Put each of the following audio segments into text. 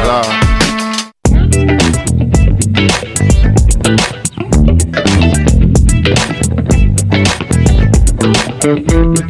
fucker, c'est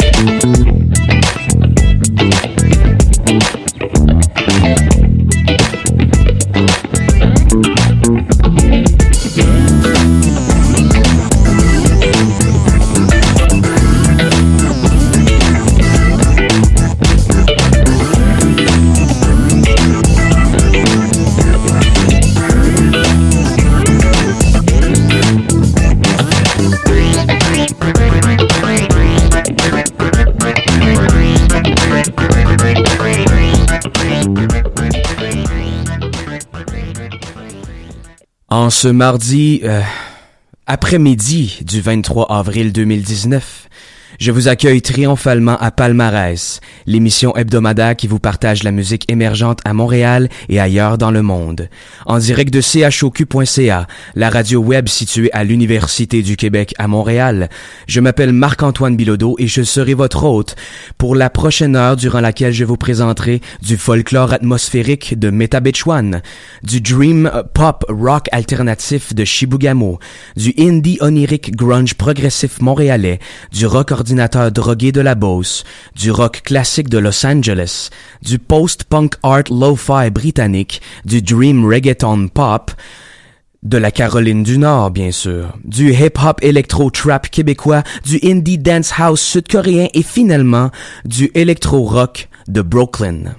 En ce mardi euh, après-midi du 23 avril 2019, je vous accueille triomphalement à Palmarès, l'émission hebdomadaire qui vous partage la musique émergente à Montréal et ailleurs dans le monde. En direct de choq.ca, la radio web située à l'Université du Québec à Montréal, je m'appelle Marc-Antoine Bilodeau et je serai votre hôte pour la prochaine heure durant laquelle je vous présenterai du folklore atmosphérique de Meta Bitch One, du dream pop rock alternatif de Shibugamo, du indie onirique grunge progressif montréalais, du rock de la du rock classique de Los Angeles, du post-punk art lo-fi britannique, du dream reggaeton pop, de la Caroline du Nord, bien sûr, du hip-hop électro-trap québécois, du indie dance house sud-coréen et finalement du électro-rock de Brooklyn.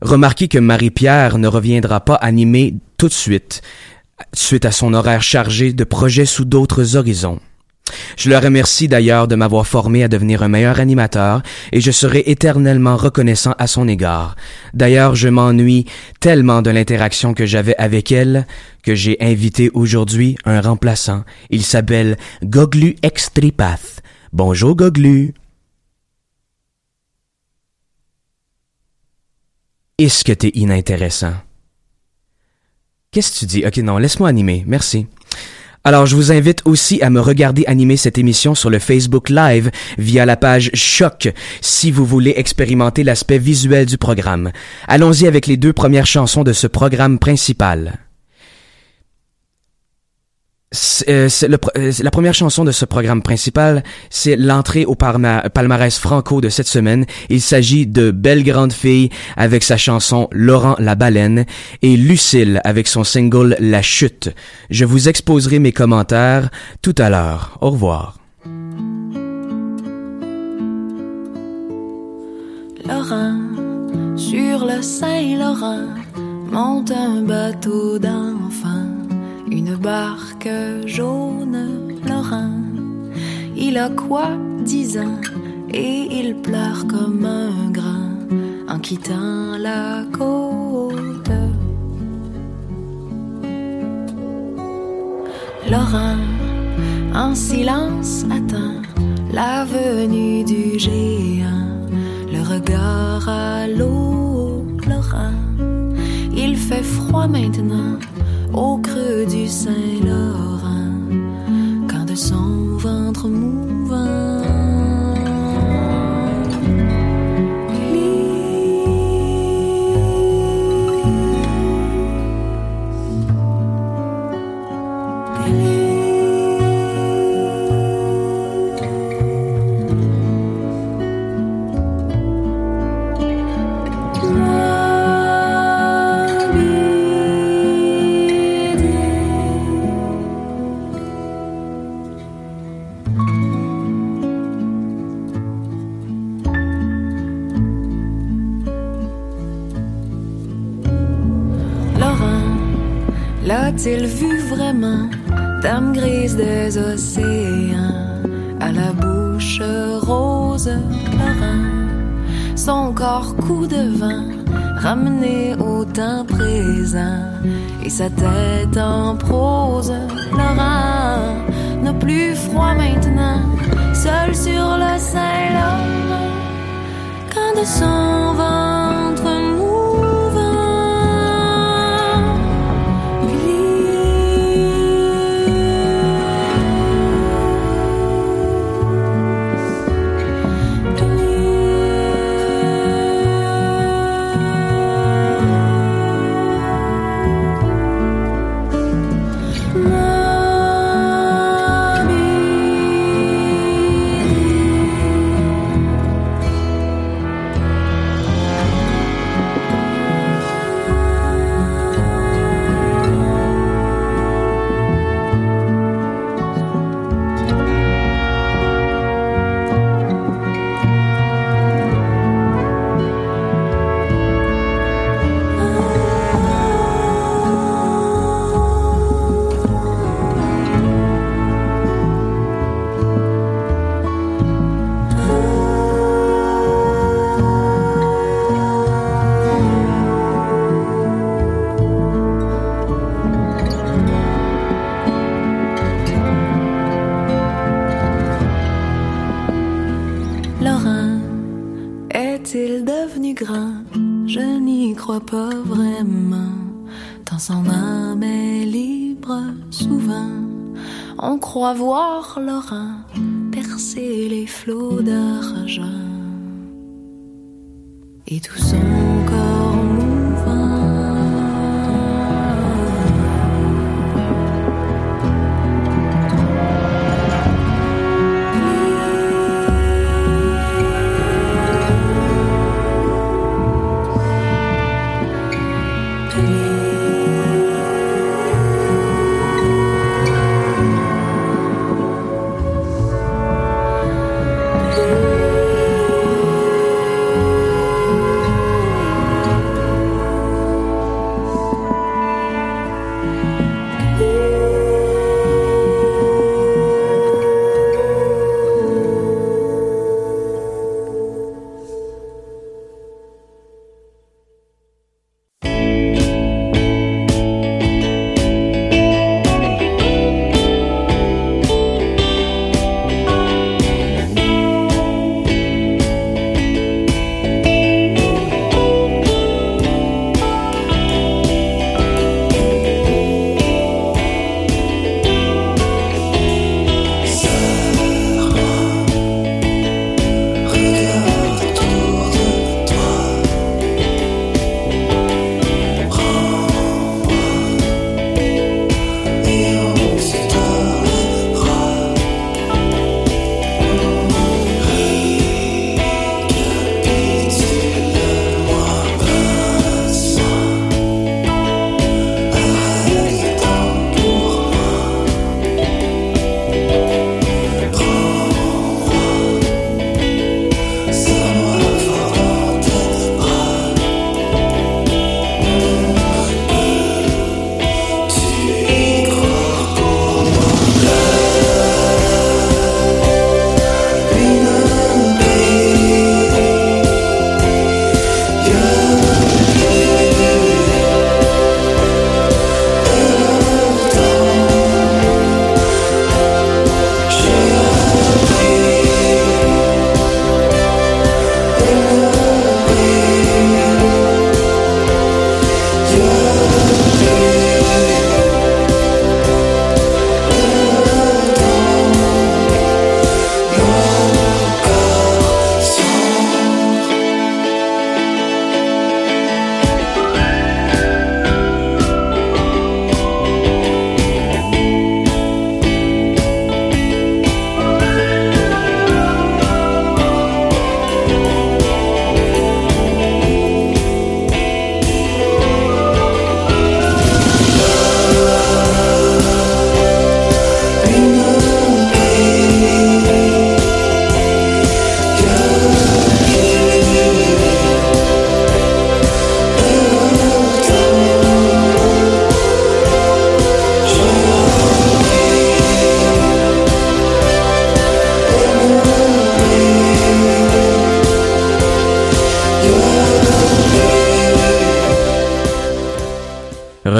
Remarquez que Marie-Pierre ne reviendra pas animer tout de suite, suite à son horaire chargé de projets sous d'autres horizons. Je le remercie d'ailleurs de m'avoir formé à devenir un meilleur animateur et je serai éternellement reconnaissant à son égard. D'ailleurs, je m'ennuie tellement de l'interaction que j'avais avec elle que j'ai invité aujourd'hui un remplaçant. Il s'appelle Goglu Extripath. Bonjour Goglu. Est-ce que t'es inintéressant? Qu'est-ce que tu dis? Ok, non, laisse-moi animer. Merci. Alors, je vous invite aussi à me regarder animer cette émission sur le Facebook Live via la page Choc si vous voulez expérimenter l'aspect visuel du programme. Allons-y avec les deux premières chansons de ce programme principal. Euh, euh, la première chanson de ce programme principal, c'est l'entrée au palmarès franco de cette semaine. Il s'agit de Belle Grande Fille avec sa chanson Laurent la Baleine et Lucille avec son single La Chute. Je vous exposerai mes commentaires tout à l'heure. Au revoir. Laurent, sur le Saint-Laurent, monte un bateau une barque jaune Laurent. Il a quoi, dix ans, et il pleure comme un grand en quittant la côte. Laurent, en silence, attend la venue du géant, le regard à l'eau, Laurent. Il fait froid maintenant au creux du Saint-Laurent, quand de son ventre mouvant. Sa tête en prose, Laurent n'a plus froid maintenant, seul sur le Saint-Laurent, quand de voir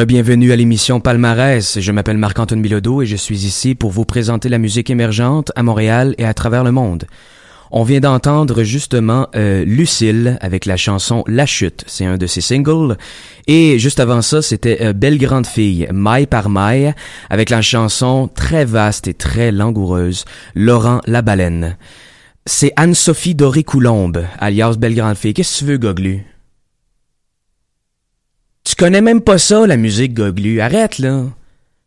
Bienvenue à l'émission Palmarès. Je m'appelle Marc-Antoine Bilodeau et je suis ici pour vous présenter la musique émergente à Montréal et à travers le monde. On vient d'entendre justement euh, Lucille avec la chanson La Chute, c'est un de ses singles. Et juste avant ça, c'était euh, Belle Grande Fille, Maille par Maille, avec la chanson très vaste et très langoureuse, Laurent la Baleine. C'est Anne-Sophie Doré-Coulombe, alias Belle Grande Fille. Qu'est-ce que tu veux, Goglu? Tu connais même pas ça, la musique, Goglu. Arrête, là.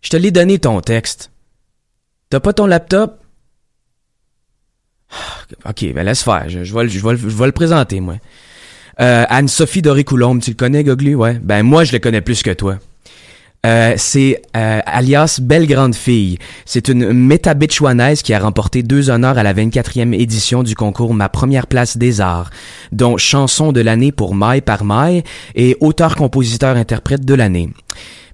Je te l'ai donné ton texte. T'as pas ton laptop? Ok, ben laisse faire. Je vais le présenter, moi. Euh, Anne-Sophie Doré-Coulombe, tu le connais, Goglu? Ouais. Ben, moi, je le connais plus que toi. Euh, c'est euh, alias Belle Grande Fille. C'est une métabitchouanaise qui a remporté deux honneurs à la 24e édition du concours Ma Première Place des Arts, dont chanson de l'année pour Maille par Maille et auteur-compositeur-interprète de l'année.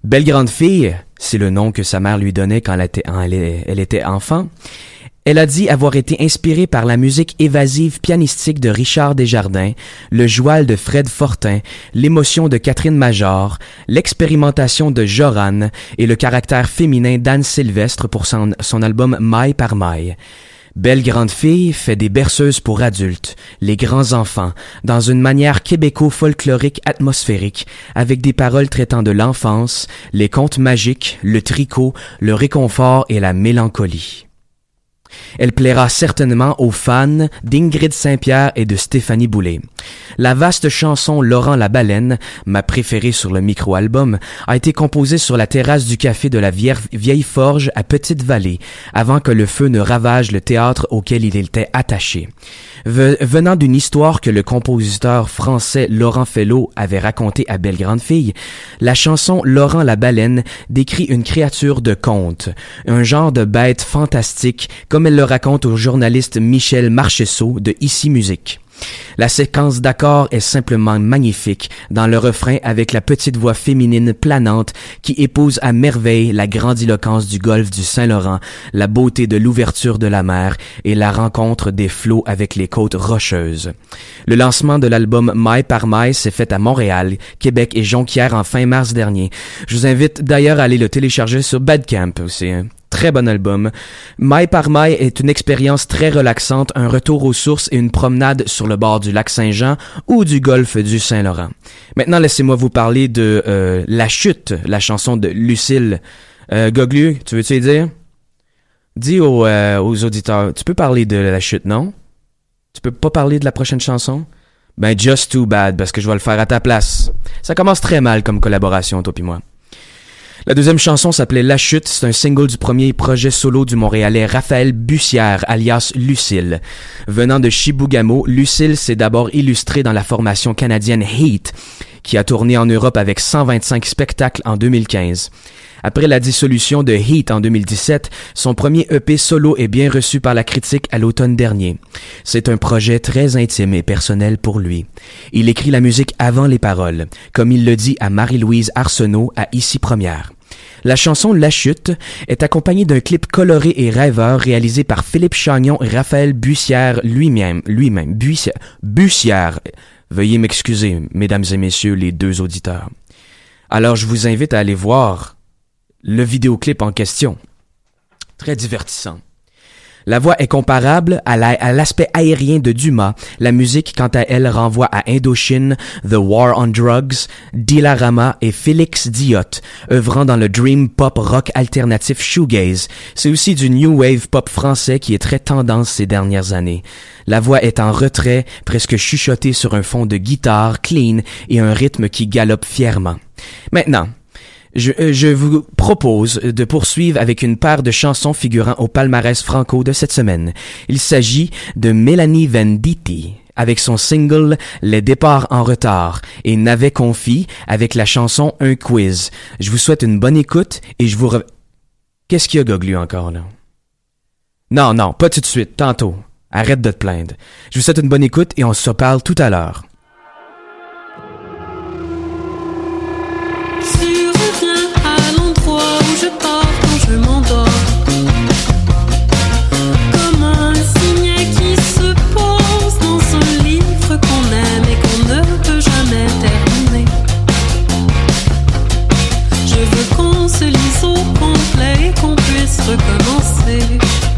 Belle Grande Fille, c'est le nom que sa mère lui donnait quand elle était, enfant. Elle a dit avoir été inspirée par la musique évasive pianistique de Richard Desjardins, le joual de Fred Fortin, l'émotion de Catherine Major, l'expérimentation de Joran et le caractère féminin d'Anne Sylvestre pour son, album Maille par Maille. Belle grande fille fait des berceuses pour adultes, les grands enfants, dans une manière québéco-folklorique atmosphérique, avec des paroles traitant de l'enfance, les contes magiques, le tricot, le réconfort et la mélancolie. Elle plaira certainement aux fans d'Ingrid Saint-Pierre et de Stéphanie Boulay. La vaste chanson Laurent la baleine, ma préférée sur le micro-album, a été composée sur la terrasse du café de la Vieille Forge à Petite-Vallée, avant que le feu ne ravage le théâtre auquel il était attaché. Ve- venant d'une histoire que le compositeur français Laurent Fellow avait racontée à Belle Grande Fille, la chanson Laurent la baleine décrit une créature de conte, un genre de bête fantastique, comme elle le raconte au journaliste Michel Marchessault de Ici Musique. La séquence d'accords est simplement magnifique dans le refrain avec la petite voix féminine planante qui épouse à merveille la grandiloquence du golfe du Saint-Laurent, la beauté de l'ouverture de la mer et la rencontre des flots avec les côtes rocheuses. Le lancement de l'album Maille par Maille s'est fait à Montréal, Québec et Jonquière en fin mars dernier. Je vous invite d'ailleurs à aller le télécharger sur Badcamp. C'est un très bon album. Maille par Maille est une expérience très relaxante, un retour aux sources et une promenade sur le bord du lac Saint-Jean ou du golfe du Saint-Laurent. Maintenant, laissez-moi vous parler de euh, La Chute, la chanson de Lucille. Euh, Goglu, tu veux-tu y dire? Dis aux, euh, aux auditeurs, tu peux parler de La Chute, non? Tu peux pas parler de la prochaine chanson? Ben, just too bad, parce que je vais le faire à ta place. Ça commence très mal comme collaboration, toi pis moi. La deuxième chanson s'appelait La Chute. C'est un single du premier projet solo du Montréalais Raphaël Bussière, alias Lucille. Venant de Chibougamau, Lucille s'est d'abord illustré dans la formation canadienne Heat, qui a tourné en Europe avec 125 spectacles en 2015. Après la dissolution de Heat en 2017, son premier EP solo est bien reçu par la critique à l'automne dernier. C'est un projet très intime et personnel pour lui. Il écrit la musique avant les paroles, comme il le dit à Marie-Louise Arsenault à Ici Première. La chanson La Chute est accompagnée d'un clip coloré et rêveur réalisé par Philippe Chagnon et Raphaël Bussière lui-même, lui-même, Bussière, Bussière. Veuillez m'excuser, mesdames et messieurs les deux auditeurs. Alors je vous invite à aller voir le vidéoclip en question. Très divertissant. La voix est comparable à la- à l'aspect aérien de Dumas. La musique, quant à elle, renvoie à Indochine, The War on Drugs, Dilarama et Félix Diot, œuvrant dans le dream pop rock alternatif shoegaze. C'est aussi du new wave pop français qui est très tendance ces dernières années. La voix est en retrait, presque chuchotée sur un fond de guitare clean et un rythme qui galope fièrement. Maintenant, je, euh, je vous propose de poursuivre avec une paire de chansons figurant au palmarès franco de cette semaine. Il s'agit de Mélanie Venditti avec son single Les départs en retard et Navet Confi avec la chanson Un quiz. Je vous souhaite une bonne écoute et je vous re... Qu'est-ce qu'il y a Goglu encore là? Non, non, pas tout de suite, tantôt. Arrête de te plaindre. Je vous souhaite une bonne écoute et on se reparle tout à l'heure. se lise au complet et qu'on puisse recommencer.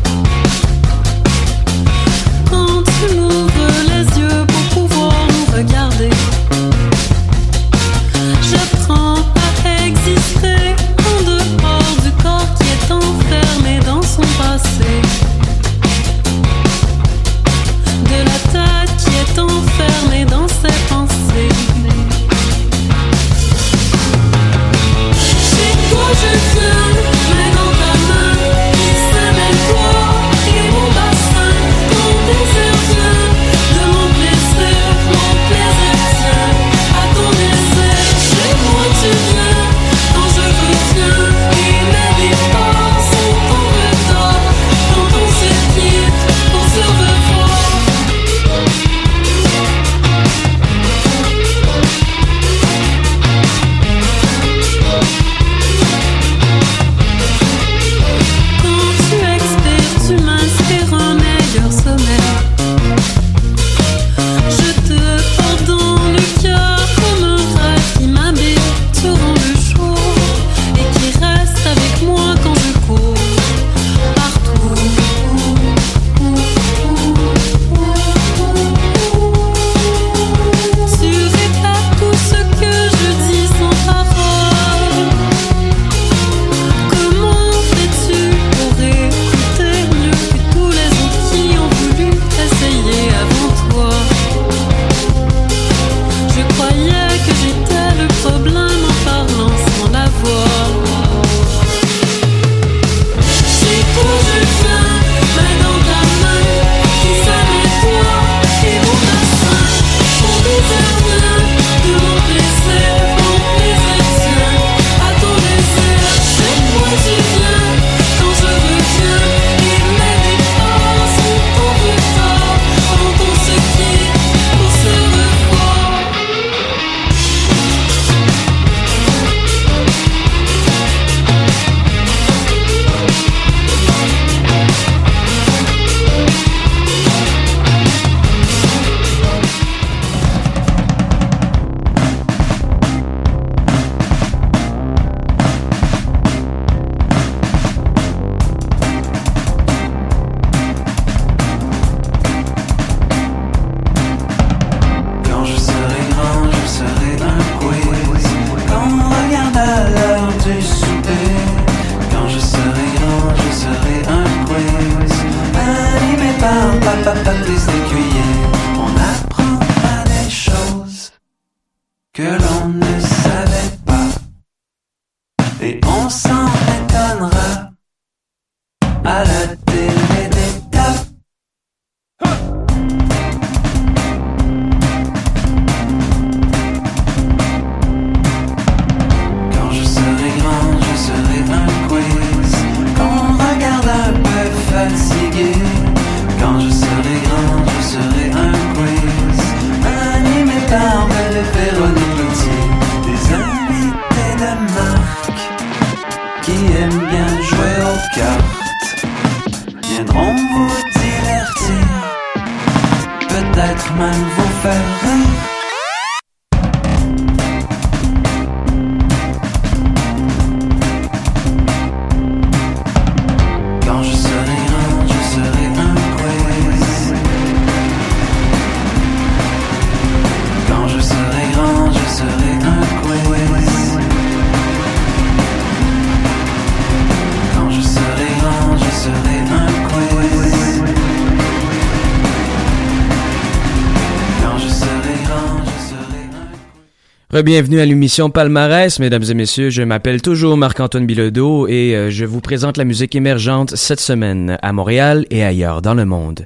Un Bienvenue à l'émission Palmarès, mesdames et messieurs. Je m'appelle toujours Marc-Antoine Bilodeau et euh, je vous présente la musique émergente cette semaine à Montréal et ailleurs dans le monde.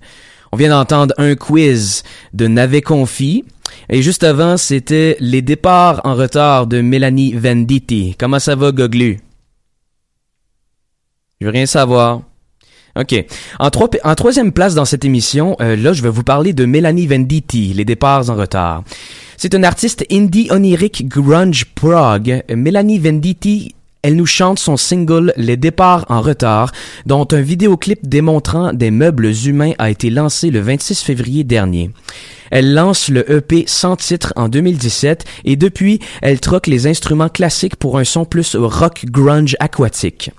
On vient d'entendre un quiz de Navet Confi. Et juste avant, c'était les départs en retard de Mélanie Venditti. Comment ça va, Goglu? Je veux rien savoir. OK. En troisième place dans cette émission, euh, là, je vais vous parler de Mélanie Venditti, les départs en retard. C'est une artiste indie onirique grunge prog. Mélanie Venditti, elle nous chante son single Les départs en retard, dont un vidéoclip démontrant des meubles humains a été lancé le 26 février dernier. Elle lance le EP sans titre en 2017 et depuis, elle troque les instruments classiques pour un son plus rock grunge aquatique.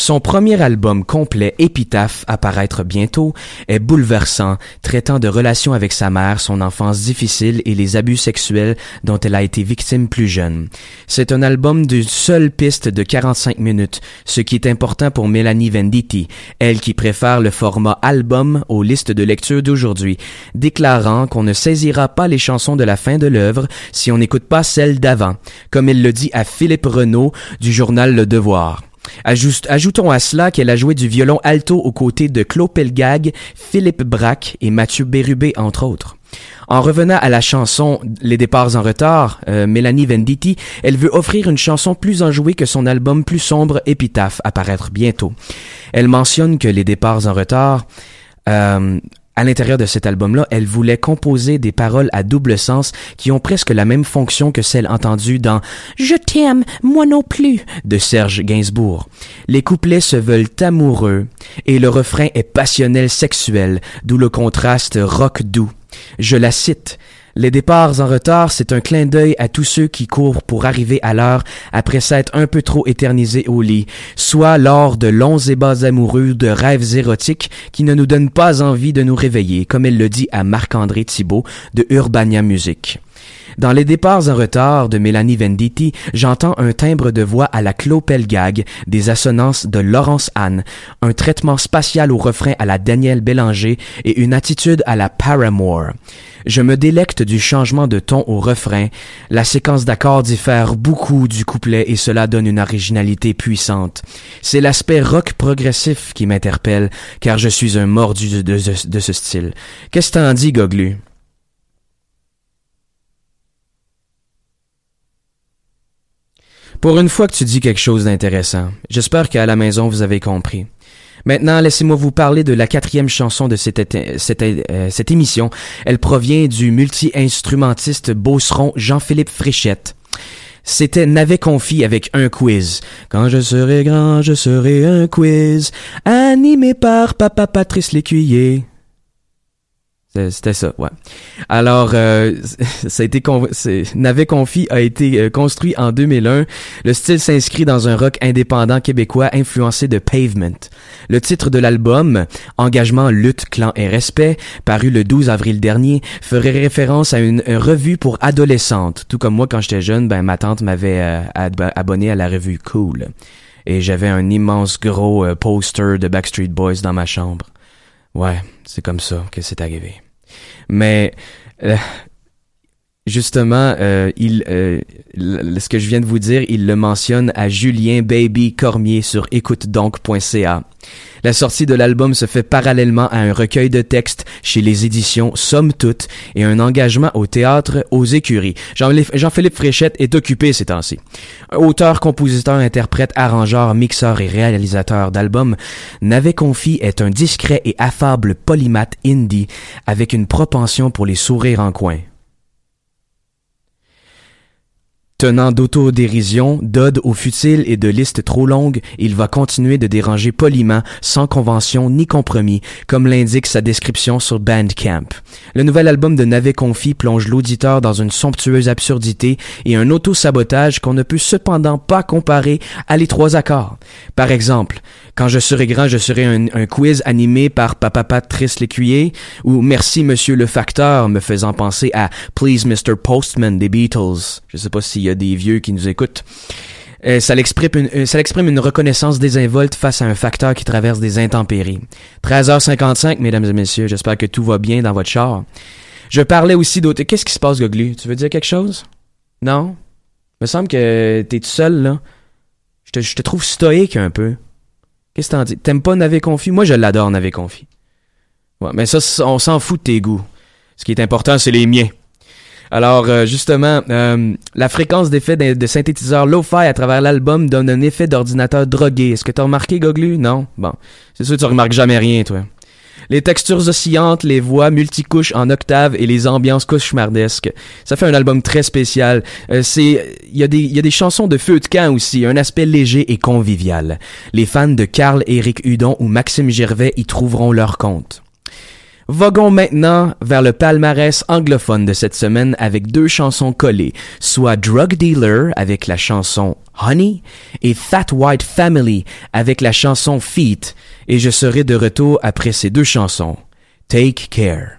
Son premier album complet, Épitaphe, à paraître bientôt, est bouleversant, traitant de relations avec sa mère, son enfance difficile et les abus sexuels dont elle a été victime plus jeune. C'est un album d'une seule piste de 45 minutes, ce qui est important pour Mélanie Venditti, elle qui préfère le format album aux listes de lecture d'aujourd'hui, déclarant qu'on ne saisira pas les chansons de la fin de l'œuvre si on n'écoute pas celles d'avant, comme elle le dit à Philippe Renaud du journal Le Devoir. Ajoutons à cela qu'elle a joué du violon alto aux côtés de Claude Pelgag, Philippe Braque et Mathieu Bérubé, entre autres. En revenant à la chanson Les départs en retard, euh, Mélanie Venditti, elle veut offrir une chanson plus enjouée que son album plus sombre Épitaphe, à paraître bientôt. Elle mentionne que Les départs en retard, euh, à l'intérieur de cet album-là, elle voulait composer des paroles à double sens qui ont presque la même fonction que celles entendues dans Je t'aime, moi non plus de Serge Gainsbourg. Les couplets se veulent amoureux et le refrain est passionnel sexuel, d'où le contraste rock doux. Je la cite. Les départs en retard, c'est un clin d'œil à tous ceux qui courent pour arriver à l'heure après s'être un peu trop éternisés au lit, soit lors de longs ébats amoureux de rêves érotiques qui ne nous donnent pas envie de nous réveiller, comme elle le dit à Marc-André Thibault de Urbania Music. Dans les départs en retard de Mélanie Venditti, j'entends un timbre de voix à la Clopelgag, des assonances de Laurence Anne, un traitement spatial au refrain à la Danielle Bélanger et une attitude à la Paramore. Je me délecte du changement de ton au refrain. La séquence d'accords diffère beaucoup du couplet et cela donne une originalité puissante. C'est l'aspect rock progressif qui m'interpelle, car je suis un mordu de, de- ce style. Qu'est-ce que t'en dis, Goglu? Pour une fois que tu dis quelque chose d'intéressant, j'espère qu'à la maison vous avez compris. Maintenant, laissez-moi vous parler de la quatrième chanson de cette, cette, euh, cette émission. Elle provient du multi-instrumentiste beauceron Jean-Philippe Fréchette. C'était Navet Confi avec un quiz. Quand je serai grand, je serai un quiz. Animé par Papa Patrice Lécuyer. C'était ça, ouais. Alors, euh, ça a été con- Navet Confi a été euh, construit en 2001. Le style s'inscrit dans un rock indépendant québécois influencé de Pavement. Le titre de l'album, Engagement, lutte, clan et respect, paru le 12 avril dernier, ferait référence à une, revue pour adolescentes. Tout comme moi, quand j'étais jeune, ben ma tante m'avait euh, ab- abonné à la revue Cool. Et j'avais un immense gros euh, poster de Backstreet Boys dans ma chambre. Ouais, c'est comme ça que c'est arrivé. Mais euh, justement, euh, il, euh, ce que je viens de vous dire, il le mentionne à Julien Baby Cormier sur écoutedonc.ca. La sortie de l'album se fait parallèlement à un recueil de textes chez les éditions Somme Toute et un engagement au théâtre aux écuries. Jean- Jean-Philippe Fréchette est occupé ces temps-ci. Auteur, compositeur, interprète, arrangeur, mixeur et réalisateur d'albums, Navet Confi est un discret et affable polymathe indie avec une propension pour les sourires en coin. Tenant d'autodérision, d'ode au futile et de listes trop longues, il va continuer de déranger poliment, sans convention ni compromis, comme l'indique sa description sur Bandcamp. Le nouvel album de Navet Confi plonge l'auditeur dans une somptueuse absurdité et un auto-sabotage qu'on ne peut cependant pas comparer à les trois accords. Par exemple, quand je serai grand, je serai un, un quiz animé par Papa Patrice Lécuyer ou Merci Monsieur le Facteur me faisant penser à Please Mr. Postman des Beatles. Je sais pas s'il y a des vieux qui nous écoutent. Euh, ça l'exprime une, euh, une reconnaissance désinvolte face à un facteur qui traverse des intempéries. 13h55, mesdames et messieurs, j'espère que tout va bien dans votre char. Je parlais aussi d'autres... Qu'est-ce qui se passe, Goglu? Tu veux dire quelque chose? Non? Me semble que t'es tout seul, là. Je te, je te trouve stoïque un peu. Qu'est-ce que t'en dis? T'aimes pas Navé Confi? Moi, je l'adore, Navé Confi. Ouais, mais ça, on s'en fout de tes goûts. Ce qui est important, c'est les miens. Alors, euh, justement, euh, la fréquence d'effet de, de synthétiseur lo-fi à travers l'album donne un effet d'ordinateur drogué. Est-ce que t'as remarqué, Goglu? Non? Bon. C'est sûr que tu remarques jamais rien, toi. Les textures oscillantes, les voix multicouches en octave et les ambiances cauchemardesques. Ça fait un album très spécial. Euh, c'est, il y a des, il y a des chansons de feu de camp aussi, un aspect léger et convivial. Les fans de Carl Éric Hudon ou Maxime Gervais y trouveront leur compte. Voguons maintenant vers le palmarès anglophone de cette semaine avec deux chansons collées, soit Drug Dealer avec la chanson Honey et Fat White Family avec la chanson Feet, et je serai de retour après ces deux chansons. Take care.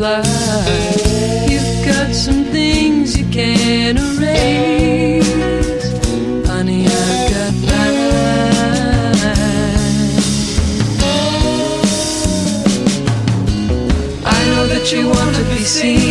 Lives? You've got some things you can't erase. Honey, I've got mine. I know that you want to be seen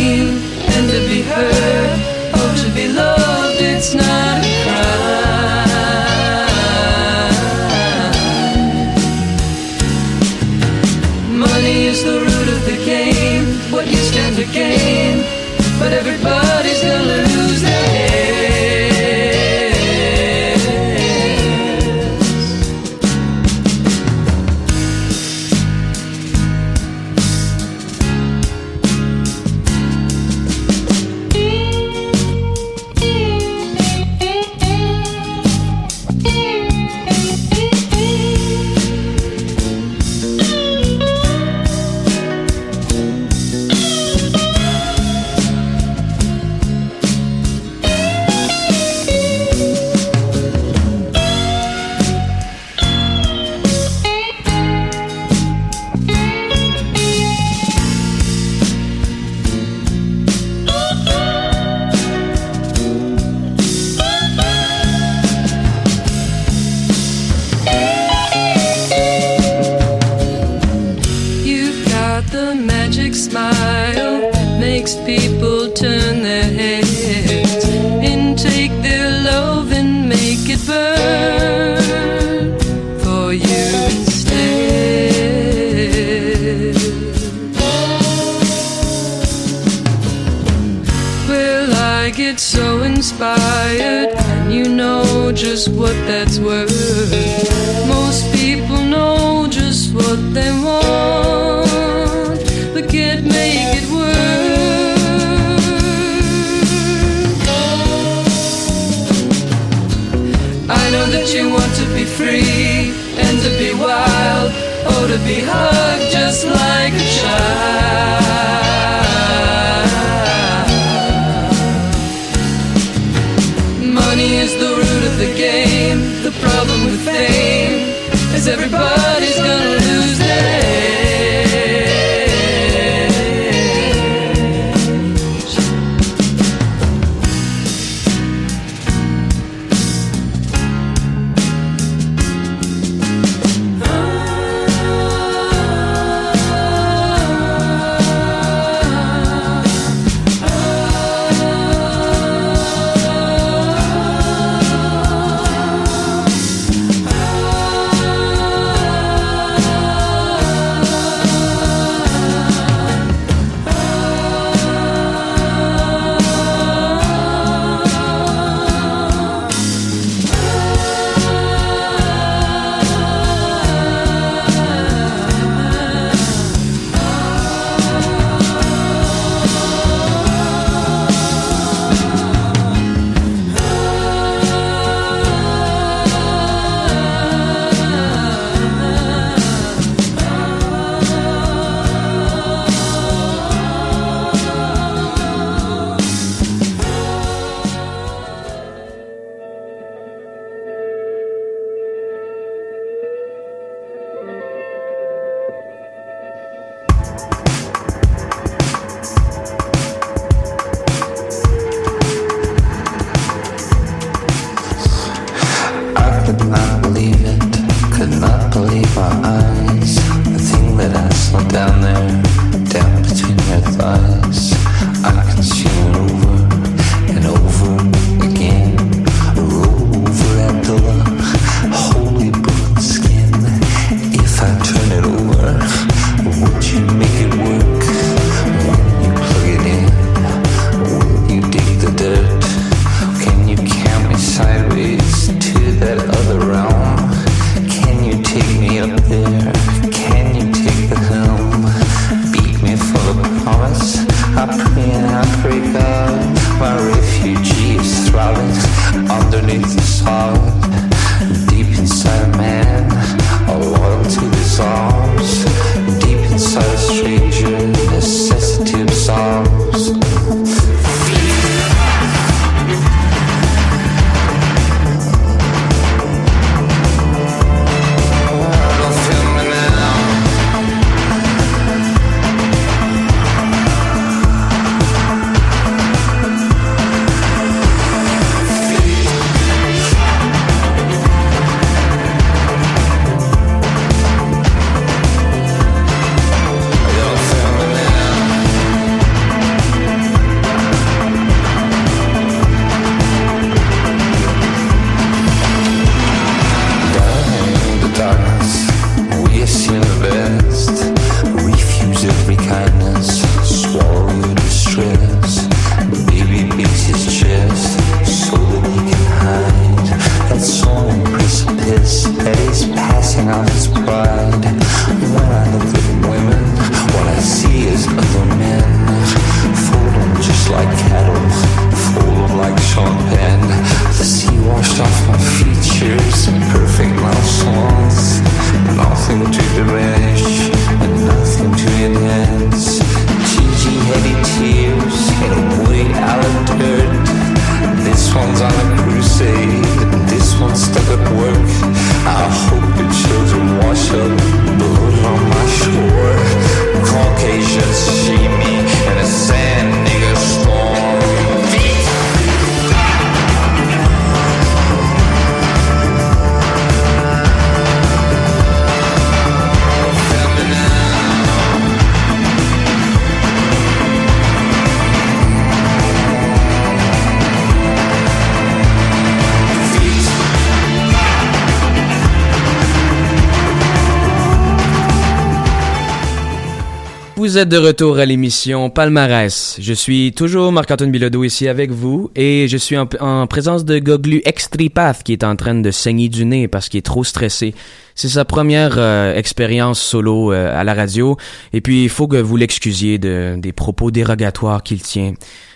Vous êtes de retour à l'émission Palmarès. Je suis toujours Marc-Antoine Bilodeau ici avec vous et je suis en, en présence de Goglu Extripath qui est en train de saigner du nez parce qu'il est trop stressé. C'est sa première euh, expérience solo euh, à la radio et puis il faut que vous l'excusiez de, des propos dérogatoires qu'il tient.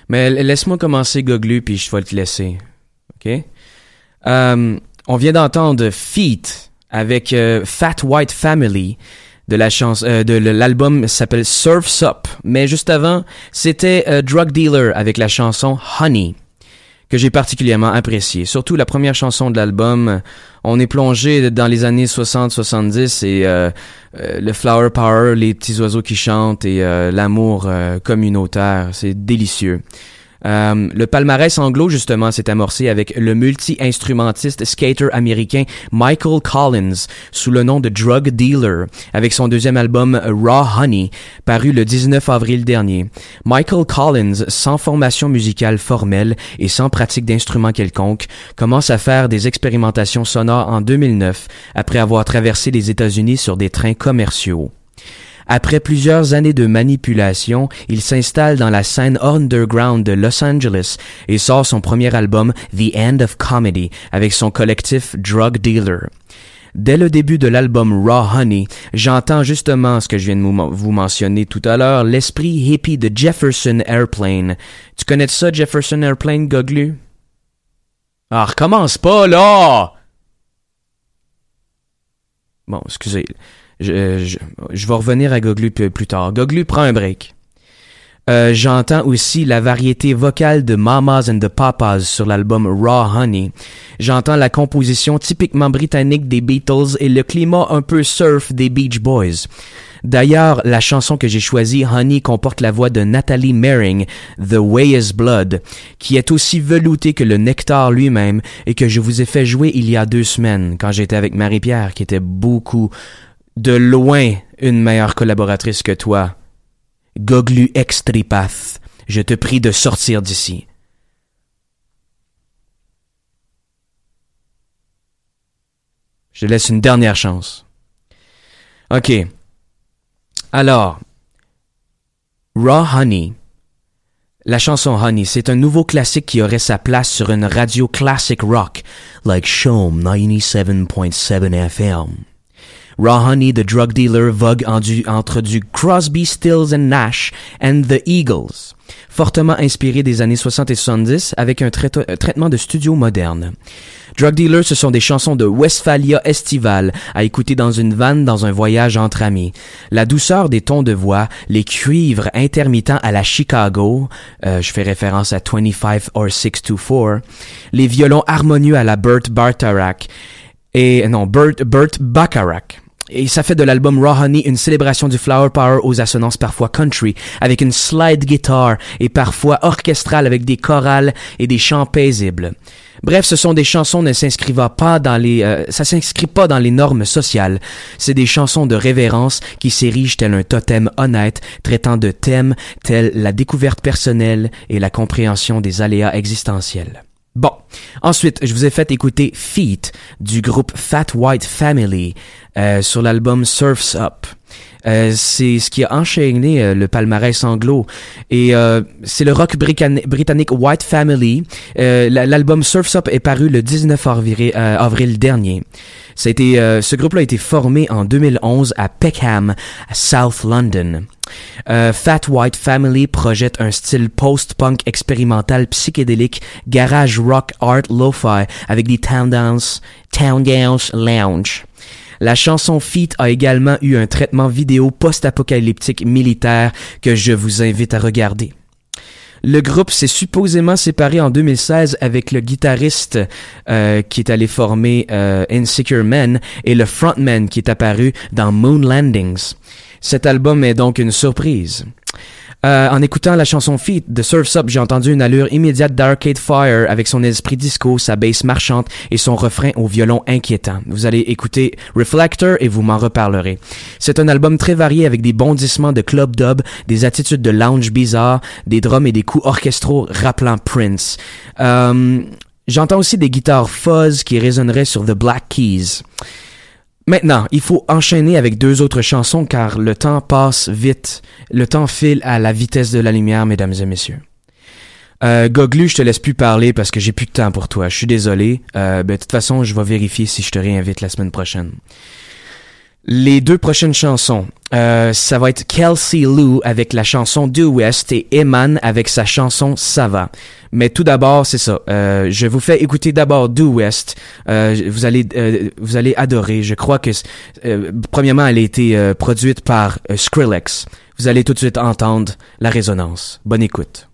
Mais laisse-moi commencer Goglu puis je vais te laisser. OK? Euh, on vient d'entendre Feet avec Fat White Family de la chanson euh, de l'album s'appelle Surf's Up. Mais juste avant c'était euh, Drug Dealer avec la chanson Honey que j'ai particulièrement apprécié surtout la première chanson de l'album. On est plongé dans les années 60-70 et euh, euh, le flower power les petits oiseaux qui chantent et euh, l'amour communautaire. C'est délicieux euh, le palmarès anglo, justement, s'est amorcé avec le multi-instrumentiste skater américain Michael Collins, sous le nom de Drug Dealer, avec son deuxième album Raw Honey, paru le 19 avril dernier. Michael Collins, sans formation musicale formelle et sans pratique d'instrument quelconque, commence à faire des expérimentations sonores en 2009, après avoir traversé les États-Unis sur des trains commerciaux. Après plusieurs années de manipulation, il s'installe dans la scène underground de Los Angeles et sort son premier album The End of Comedy avec son collectif Drug Dealer. Dès le début de l'album Raw Honey, j'entends justement ce que je viens de vous mentionner tout à l'heure, l'esprit hippie de Jefferson Airplane. Tu connais ça, Jefferson Airplane, Goglu? Ah, recommence pas, là! Bon, excusez. Je, vais revenir à Goglu plus, tard. Goglu prend un break. Euh, J'entends aussi la variété vocale de Mamas and the Papas sur l'album Raw Honey. J'entends la composition typiquement britannique des Beatles et le climat un peu surf des Beach Boys. D'ailleurs, la chanson que j'ai choisie, Honey, comporte la voix de Natalie Mering, The Way is Blood, qui est aussi veloutée que le nectar lui-même et que je vous ai fait jouer il y a deux semaines quand j'étais avec Marie-Pierre, qui était beaucoup, de loin, une meilleure collaboratrice que toi. Goglu Extripath, je te prie de sortir d'ici. Je laisse une dernière chance. Ok. Alors, Raw Honey. La chanson Honey, c'est un nouveau classique qui aurait sa place sur une radio classic rock, like Shome 97.7 FM. Raw Honey, The Drug Dealer, vogue entre du Crosby, Stills and Nash and The Eagles. Fortement inspiré des années 60 et 70 avec un traite- traitement de studio moderne. Drug Dealer, ce sont des chansons de Westphalia estivale à écouter dans une vanne dans un voyage entre amis. La douceur des tons de voix, les cuivres intermittents à la Chicago, euh, je fais référence à 25 or 624, les violons harmonieux à la Burt Bacharach et non Burt Burt Bacharach. Et ça fait de l'album Raw Honey une célébration du flower power aux assonances parfois country, avec une slide guitar et parfois orchestrale avec des chorales et des chants paisibles. Bref, ce sont des chansons ne s'inscrivant pas dans les, euh, ça s'inscrit pas dans les normes sociales. C'est des chansons de révérence qui s'érigent tel un totem honnête, traitant de thèmes tels la découverte personnelle et la compréhension des aléas existentiels. Bon. Ensuite, je vous ai fait écouter Feet du groupe Fat White Family euh, sur l'album Surf's Up. Euh, c'est ce qui a enchaîné euh, le palmarès anglo et euh, c'est le rock britannique White Family. Euh, la- L'album Surf's Up est paru le 19 avril, euh, avril dernier. Ça a été, ce groupe-là a été formé en 2011 à Peckham, à South London. Euh, Fat White Family projette un style post-punk expérimental psychédélique, garage rock art lo-fi avec des town dance, town dance lounge. La chanson Feet a également eu un traitement vidéo post-apocalyptique militaire que je vous invite à regarder. Le groupe s'est supposément séparé en 2016 avec le guitariste euh, qui est allé former euh, Insecure Men et le frontman qui est apparu dans Moon Landings. Cet album est donc une surprise. Euh, en écoutant la chanson Feet de Surf's Up, j'ai entendu une allure immédiate d'Arcade Fire avec son esprit disco, sa basse marchante et son refrain au violon inquiétant. Vous allez écouter Reflector et vous m'en reparlerez. C'est un album très varié avec des bondissements de club dub, des attitudes de lounge bizarre, des drums et des coups orchestraux rappelant Prince. Euh, J'entends aussi des guitares fuzz qui résonneraient sur The Black Keys. Maintenant, il faut enchaîner avec deux autres chansons car le temps passe vite. Le temps file à la vitesse de la lumière, mesdames et messieurs. Euh, Goglu, je te laisse plus parler parce que j'ai plus de temps pour toi. Je suis désolé. Euh, ben, de toute façon, je vais vérifier si je te réinvite la semaine prochaine. Les deux prochaines chansons, euh, ça va être Kelsey Lou avec la chanson Due West et Eman avec sa chanson Ça va. Mais tout d'abord, c'est ça. Euh, je vous fais écouter d'abord Due West. Euh, vous allez, euh, vous allez adorer. Je crois que, euh, premièrement, elle a été euh, produite par Skrillex. Vous allez tout de suite entendre la résonance. Bonne écoute.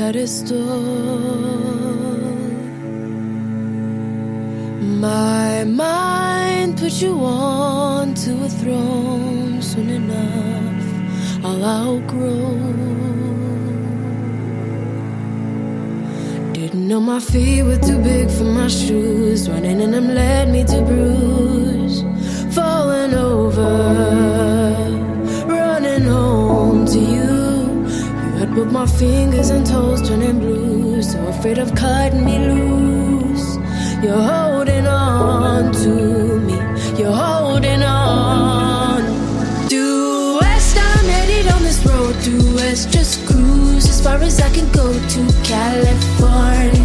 Pedestal. My mind put you on to a throne soon enough. I'll outgrow. Didn't know my feet were too big for my shoes. Running in them led me to bruise. Falling over, my fingers and toes turning blue. So afraid of cutting me loose. You're holding on to me. You're holding on. Due west, I'm headed on this road. Due west, just cruise as far as I can go to California,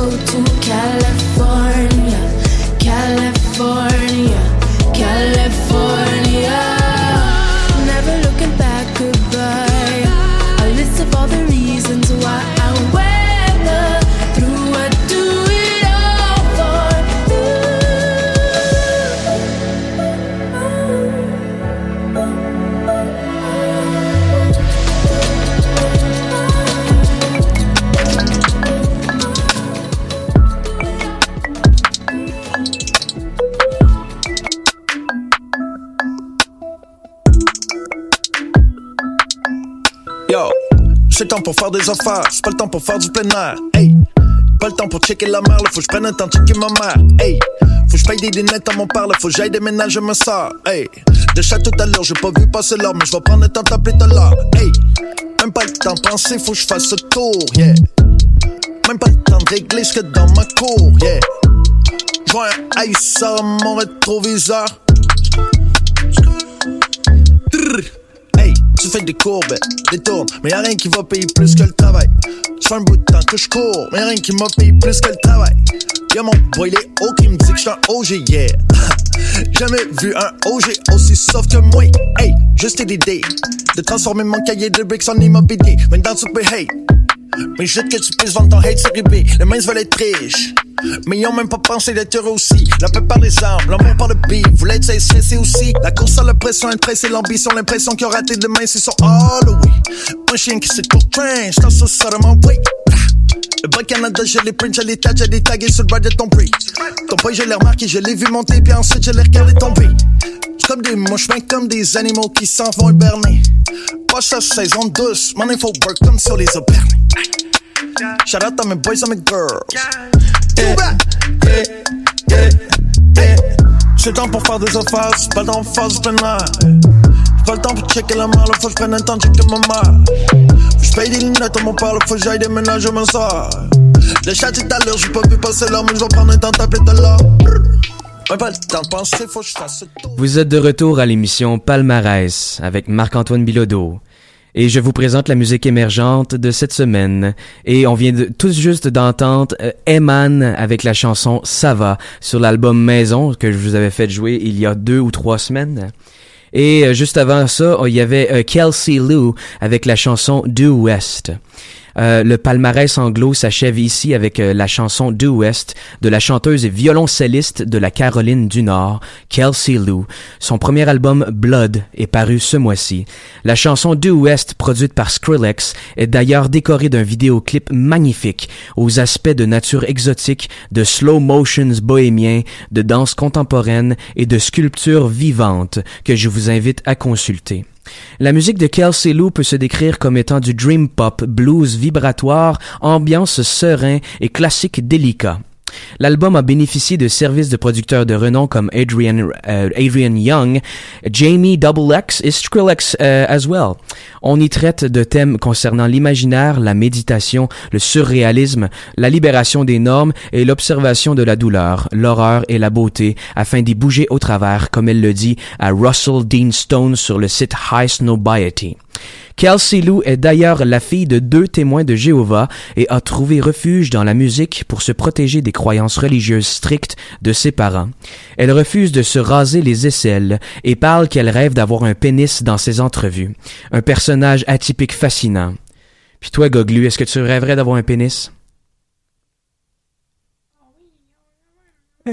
go to c'est pas le temps pour faire du plein air. Hey, pas le temps pour checker la mer, faut que je prenne un temps de checker ma mère. Hey, faut que je paye des lunettes à mon père, faut que j'aille déménager ma soeur. Hey, de tout à l'heure, j'ai pas vu passer l'heure, mais je vais prendre le temps de t'appeler tout à l'heure. Hey, même pas le temps de penser, faut que je fasse ce tour, yeah. Même pas le temps de régler que dans ma cour, yeah. Je vois un ice mon rétroviseur. Fais des courbes, des tournes, mais y'a rien qui va payer plus que le travail. Ça fait un bout de temps que je cours, mais y'a rien qui m'a payé plus que le travail. Y'a mon boy, les qui me dit que j'suis un OG, yeah. Jamais vu un OG aussi soft que moi. Hey, juste l'idée de transformer mon cahier de bricks en immobilier. Maintenant tu peux hate. Mais juste que tu puisses vendre ton hate série B. Les mains veulent être riches. Mais ils ont même pas pensé d'être aussi. La paix par les armes, l'amour par le beat. Voulez être stressé aussi. La course à la pression, un trait, c'est l'ambition. L'impression qu'ils ont raté demain, c'est son Halloween. Un chien qui s'est pour train, j't'en sous ça de mon. Le bas Canada, je l'ai print, je l'ai tag, je l'ai tagué sur le bas de ton prix. Ton boy, je l'ai remarqué, je l'ai vu monter, puis ensuite je l'ai regardé tomber. Comme des mouches, comme des animaux qui s'en vont hiberner. Pas sa saison douce, mon info work comme sur les aubernes. Shout out à mes boys et mes girls. Eh, eh, eh, eh. C'est le temps pour faire des affaires, pas le temps pour faire du air. C'est pas le temps pour checker la main, là, faut que je prenne un temps de checker ma que je paye des lunettes à mon père, là, faut que j'aille déménager ma soeur. Le chat est à l'heure, j'ai pas vu passer l'heure, mais je vais prendre un temps de t'appeler tout à l'heure. Ouais, pas le temps de penser, faut que je fasse ce tour. Vous êtes de retour à l'émission Palmarès avec Marc-Antoine Bilodeau. Et je vous présente la musique émergente de cette semaine. Et on vient de, tout juste d'entendre euh, Eman avec la chanson Ça va sur l'album Maison que je vous avais fait jouer il y a deux ou trois semaines. Et euh, juste avant ça, il y avait euh, Kelsey Lou avec la chanson Due West. Euh, le palmarès anglo s'achève ici avec euh, la chanson Due West de la chanteuse et violoncelliste de la Caroline du Nord, Kelsey Lou. Son premier album Blood est paru ce mois-ci. La chanson Due West, produite par Skrillex, est d'ailleurs décorée d'un vidéoclip magnifique aux aspects de nature exotique, de slow motions bohémiens, de danse contemporaine et de sculpture vivante que je vous invite à consulter. La musique de Kelsey Lou peut se décrire comme étant du dream pop, blues vibratoire, ambiance serein et classique délicat. L'album a bénéficié de services de producteurs de renom comme Adrian, euh, Adrian Young, Jamie Double X et Skrillex euh, as well. On y traite de thèmes concernant l'imaginaire, la méditation, le surréalisme, la libération des normes et l'observation de la douleur, l'horreur et la beauté afin d'y bouger au travers, comme elle le dit à Russell Dean Stone sur le site High Snobiety. Kelsey Lou est d'ailleurs la fille de deux témoins de Jéhovah et a trouvé refuge dans la musique pour se protéger des croyances religieuses strictes de ses parents. Elle refuse de se raser les aisselles et parle qu'elle rêve d'avoir un pénis dans ses entrevues. Un personnage atypique fascinant. Puis toi, Goglu, est-ce que tu rêverais d'avoir un pénis?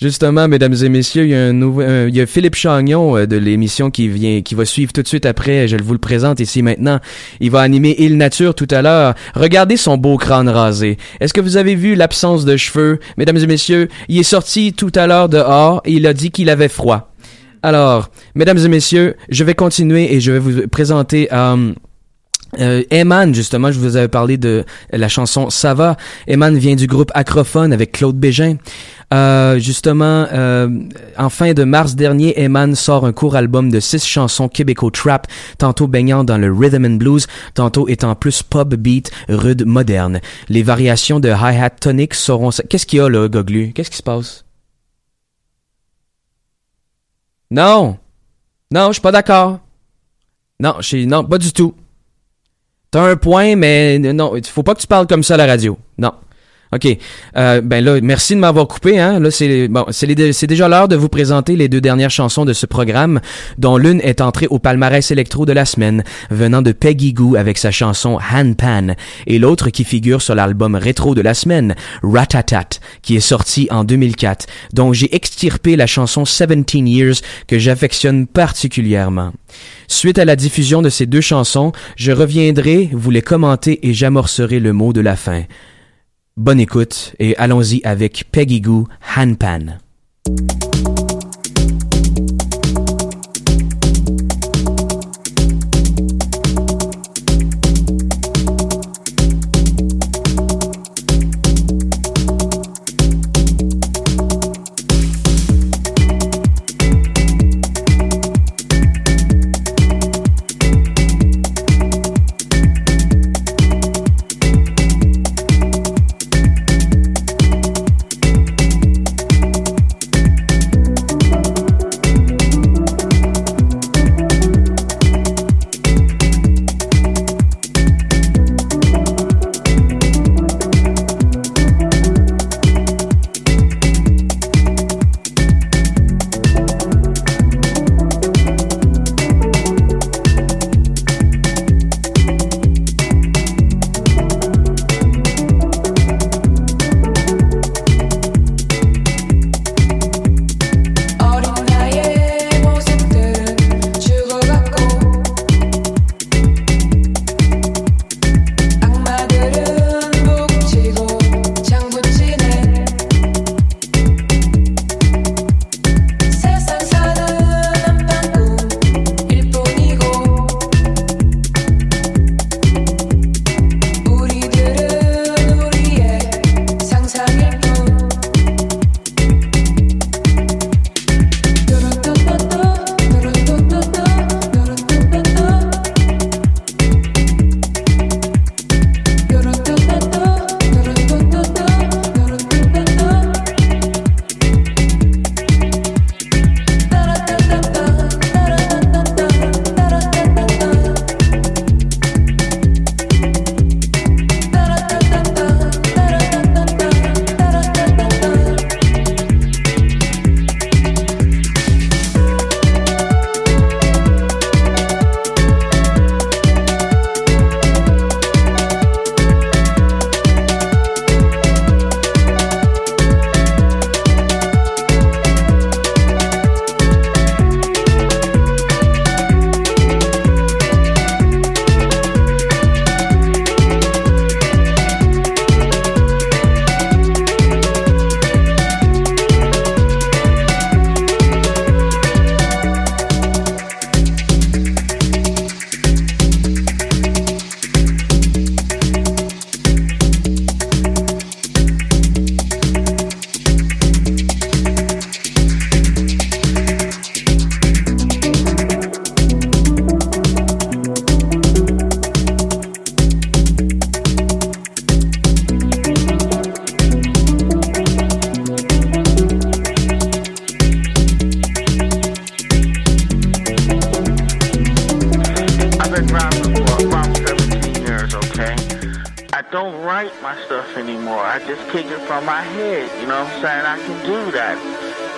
Justement, mesdames et messieurs, il y a un nouveau, euh, Philippe Chagnon euh, de l'émission qui vient, qui va suivre tout de suite après. Je vous le présente ici maintenant. Il va animer Il Nature tout à l'heure. Regardez son beau crâne rasé. Est-ce que vous avez vu l'absence de cheveux, mesdames et messieurs Il est sorti tout à l'heure dehors et il a dit qu'il avait froid. Alors, mesdames et messieurs, je vais continuer et je vais vous présenter. euh, euh, Eman, justement, je vous avais parlé de la chanson Ça va. Eman vient du groupe Acrophone avec Claude Bégin. Euh, justement, euh, en fin de mars dernier, Eman sort un court album de six chansons québéco-trap, tantôt baignant dans le rhythm and blues, tantôt étant plus pop beat, rude, moderne. Les variations de hi-hat tonic seront... Qu'est-ce qu'il y a là, Goglu? Qu'est-ce qui se passe? Non! Non, je suis pas d'accord. Non, je suis... Non, pas du tout. T'as un point, mais non, il faut pas que tu parles comme ça à la radio. Non. OK. Euh, ben là, merci de m'avoir coupé. Hein. Là, c'est bon, c'est déjà l'heure de vous présenter les deux dernières chansons de ce programme, dont l'une est entrée au palmarès électro de la semaine, venant de Peggy Goo avec sa chanson Han Pan, et l'autre qui figure sur l'album rétro de la semaine, Ratatat, qui est sorti en 2004, dont j'ai extirpé la chanson 17 Years que j'affectionne particulièrement. Suite à la diffusion de ces deux chansons, je reviendrai vous les commenter et j'amorcerai le mot de la fin. Bonne écoute et allons-y avec Peggy Goo Hanpan.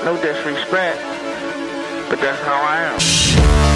No disrespect, but that's how I am.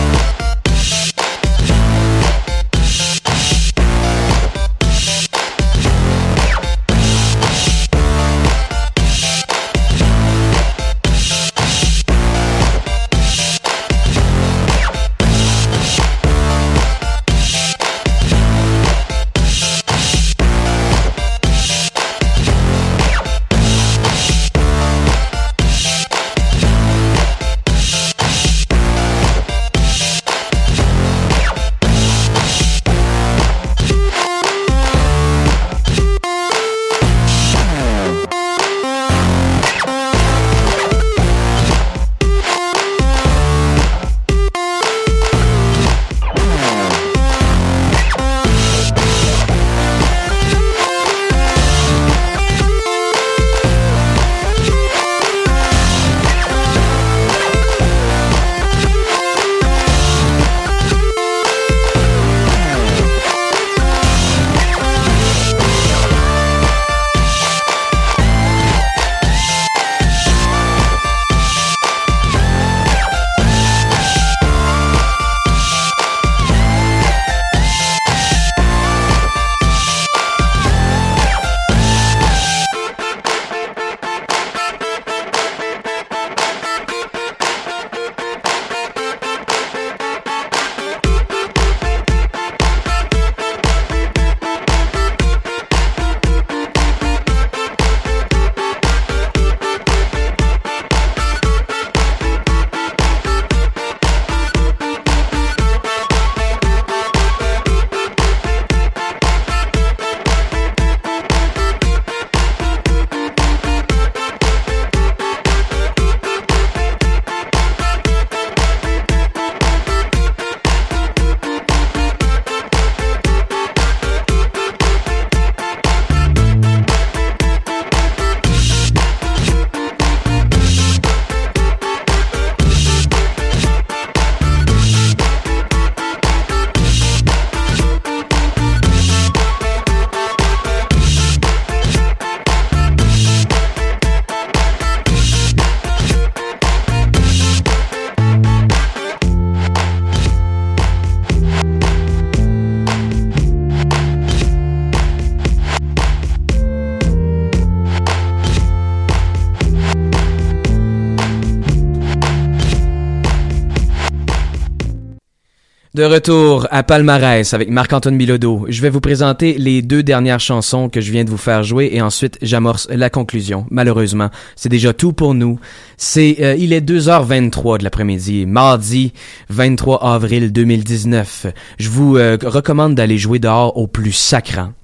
De retour à Palmarès avec Marc-Antoine Bilodeau. Je vais vous présenter les deux dernières chansons que je viens de vous faire jouer et ensuite j'amorce la conclusion. Malheureusement, c'est déjà tout pour nous. C'est, euh, il est 2h23 de l'après-midi, mardi 23 avril 2019. Je vous euh, recommande d'aller jouer dehors au plus sacrant.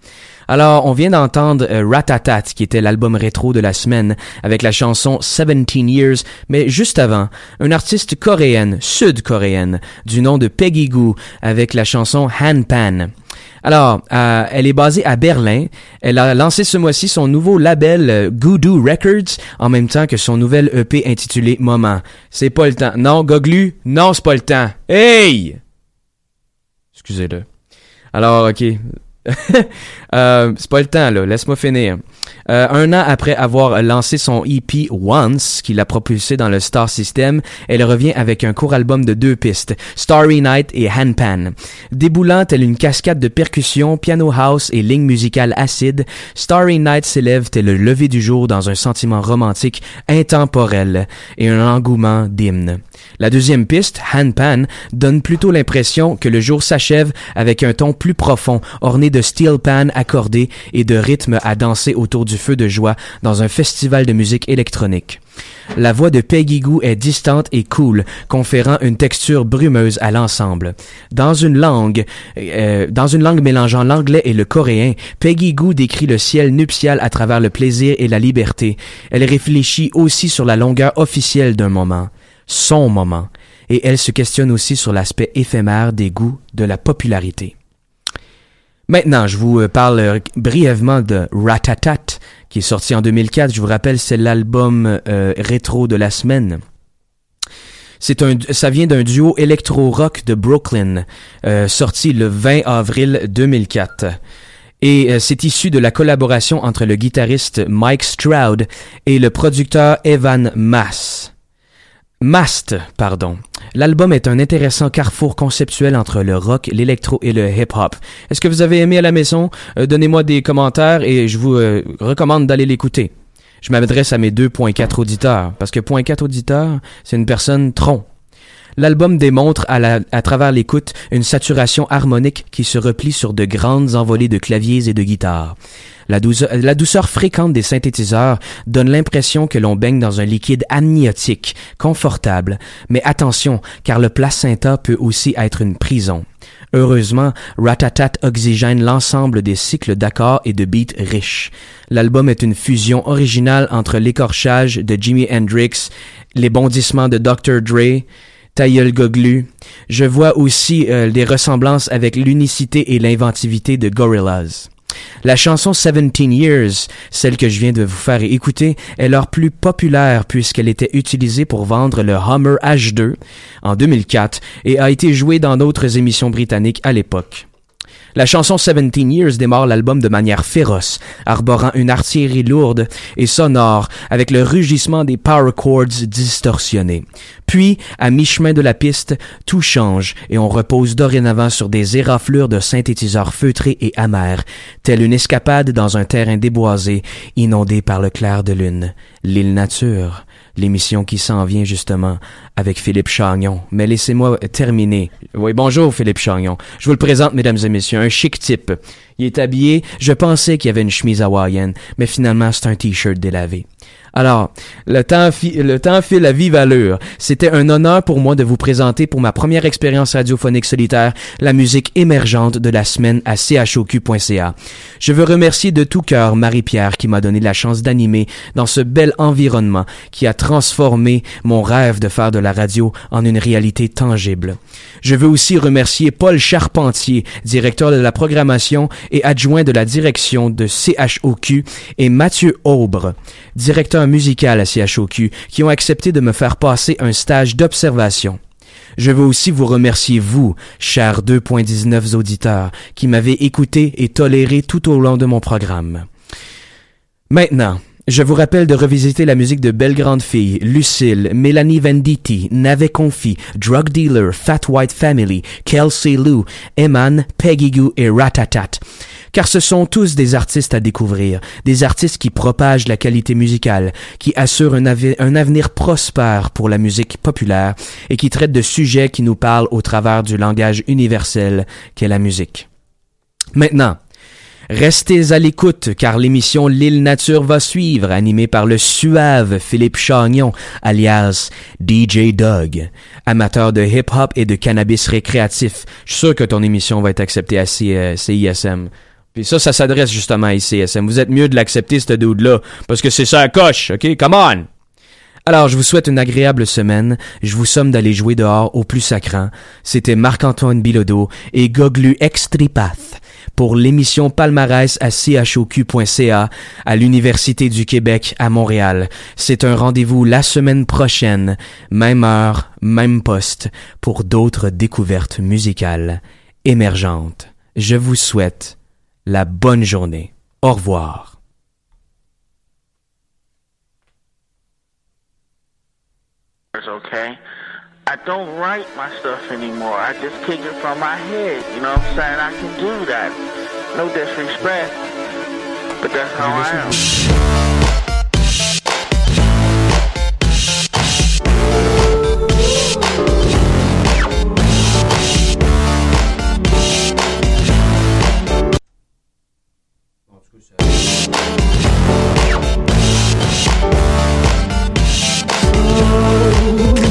Alors, on vient d'entendre euh, Ratatat, qui était l'album rétro de la semaine, avec la chanson 17 Years, mais juste avant, une artiste coréenne, sud-coréenne, du nom de Peggy Goo, avec la chanson Han Pan. Alors, euh, elle est basée à Berlin. Elle a lancé ce mois-ci son nouveau label euh, Goodoo Records, en même temps que son nouvel EP intitulé Moment. C'est pas le temps. Non, Goglu, non, c'est pas le temps. Hey! Excusez-le. Alors, ok. Euh, c'est pas le temps, là. Laisse-moi finir. Euh, un an après avoir lancé son EP Once, qu'il a propulsé dans le Star System, elle revient avec un court album de deux pistes, Starry Night et Handpan. Déboulant tel une cascade de percussions, piano house et lignes musicales acides, Starry Night s'élève tel le lever du jour dans un sentiment romantique intemporel et un engouement d'hymne. La deuxième piste, Handpan, donne plutôt l'impression que le jour s'achève avec un ton plus profond, orné de steel pan accordé et de rythme à danser autour du feu de joie dans un festival de musique électronique. La voix de Peggy Goo est distante et cool, conférant une texture brumeuse à l'ensemble. Dans une langue, euh, dans une langue mélangeant l'anglais et le coréen, Peggy Goo décrit le ciel nuptial à travers le plaisir et la liberté. Elle réfléchit aussi sur la longueur officielle d'un moment, son moment, et elle se questionne aussi sur l'aspect éphémère des goûts de la popularité. Maintenant, je vous euh, parle euh, brièvement de Ratatat, qui est sorti en 2004. Je vous rappelle, c'est l'album euh, rétro de la semaine. C'est un, ça vient d'un duo électro-rock de Brooklyn, euh, sorti le 20 avril 2004. Et euh, c'est issu de la collaboration entre le guitariste Mike Stroud et le producteur Evan Mass. Mast, pardon. L'album est un intéressant carrefour conceptuel entre le rock, l'électro et le hip-hop. Est-ce que vous avez aimé à la maison? Euh, Donnez-moi des commentaires et je vous euh, recommande d'aller l'écouter. Je m'adresse à mes 2.4 auditeurs, parce que .4 auditeur, c'est une personne tronc. L'album démontre à, la- à travers l'écoute une saturation harmonique qui se replie sur de grandes envolées de claviers et de guitares. La douceur, la douceur fréquente des synthétiseurs donne l'impression que l'on baigne dans un liquide amniotique, confortable. Mais attention, car le placenta peut aussi être une prison. Heureusement, Ratatat oxygène l'ensemble des cycles d'accords et de beats riches. L'album est une fusion originale entre l'écorchage de Jimi Hendrix, les bondissements de Dr. Dre, Taïel Goglu. Je vois aussi euh, des ressemblances avec l'unicité et l'inventivité de Gorillaz. La chanson 17 Years, celle que je viens de vous faire écouter, est leur plus populaire puisqu'elle était utilisée pour vendre le Hummer H2 en 2004 et a été jouée dans d'autres émissions britanniques à l'époque. La chanson 17 Years démarre l'album de manière féroce, arborant une artillerie lourde et sonore avec le rugissement des power chords distorsionnés. Puis, à mi-chemin de la piste, tout change et on repose dorénavant sur des éraflures de synthétiseurs feutrés et amers, telle une escapade dans un terrain déboisé, inondé par le clair de lune. L'île Nature, l'émission qui s'en vient justement avec Philippe Chagnon. Mais laissez-moi terminer. Oui, bonjour Philippe Chagnon. Je vous le présente, mesdames et messieurs, un chic type. Il est habillé, je pensais qu'il avait une chemise hawaïenne, mais finalement c'est un t-shirt délavé. Alors, le temps, le temps file à vive allure. C'était un honneur pour moi de vous présenter pour ma première expérience radiophonique solitaire la musique émergente de la semaine à choq.ca. Je veux remercier de tout cœur Marie-Pierre qui m'a donné la chance d'animer dans ce bel environnement qui a transformé mon rêve de faire de la radio en une réalité tangible. Je veux aussi remercier Paul Charpentier, directeur de la programmation et adjoint de la direction de CHOQ, et Mathieu Aubre, directeur musical à CHOQ, qui ont accepté de me faire passer un stage d'observation. Je veux aussi vous remercier, vous, chers 2.19 auditeurs, qui m'avez écouté et toléré tout au long de mon programme. Maintenant, je vous rappelle de revisiter la musique de Belle Grande Fille, Lucille, Mélanie Venditti, Navet Confi, Drug Dealer, Fat White Family, Kelsey Lou, Eman, Peggy Goo et Ratatat. Car ce sont tous des artistes à découvrir, des artistes qui propagent la qualité musicale, qui assurent un, avenir prospère pour la musique populaire et qui traitent de sujets qui nous parlent au travers du langage universel qu'est la musique. Maintenant, Restez à l'écoute car l'émission L'île Nature va suivre, animée par le suave Philippe Chagnon, alias DJ Dog, amateur de hip-hop et de cannabis récréatif. Je suis sûr que ton émission va être acceptée à C- euh, CISM. Puis ça, ça s'adresse justement à CISM. Vous êtes mieux de l'accepter, ce dude-là, parce que c'est ça coche, ok? Come on! Alors, je vous souhaite une agréable semaine. Je vous somme d'aller jouer dehors au plus sacrant. C'était Marc-Antoine Bilodeau et Goglu Extripath pour l'émission Palmarès à choq.ca à l'Université du Québec à Montréal. C'est un rendez-vous la semaine prochaine, même heure, même poste, pour d'autres découvertes musicales émergentes. Je vous souhaite la bonne journée. Au revoir. okay? I don't write my stuff anymore. I just kick it from my head. You know what I'm saying? I can do that. No disrespect. But that's how I am. you.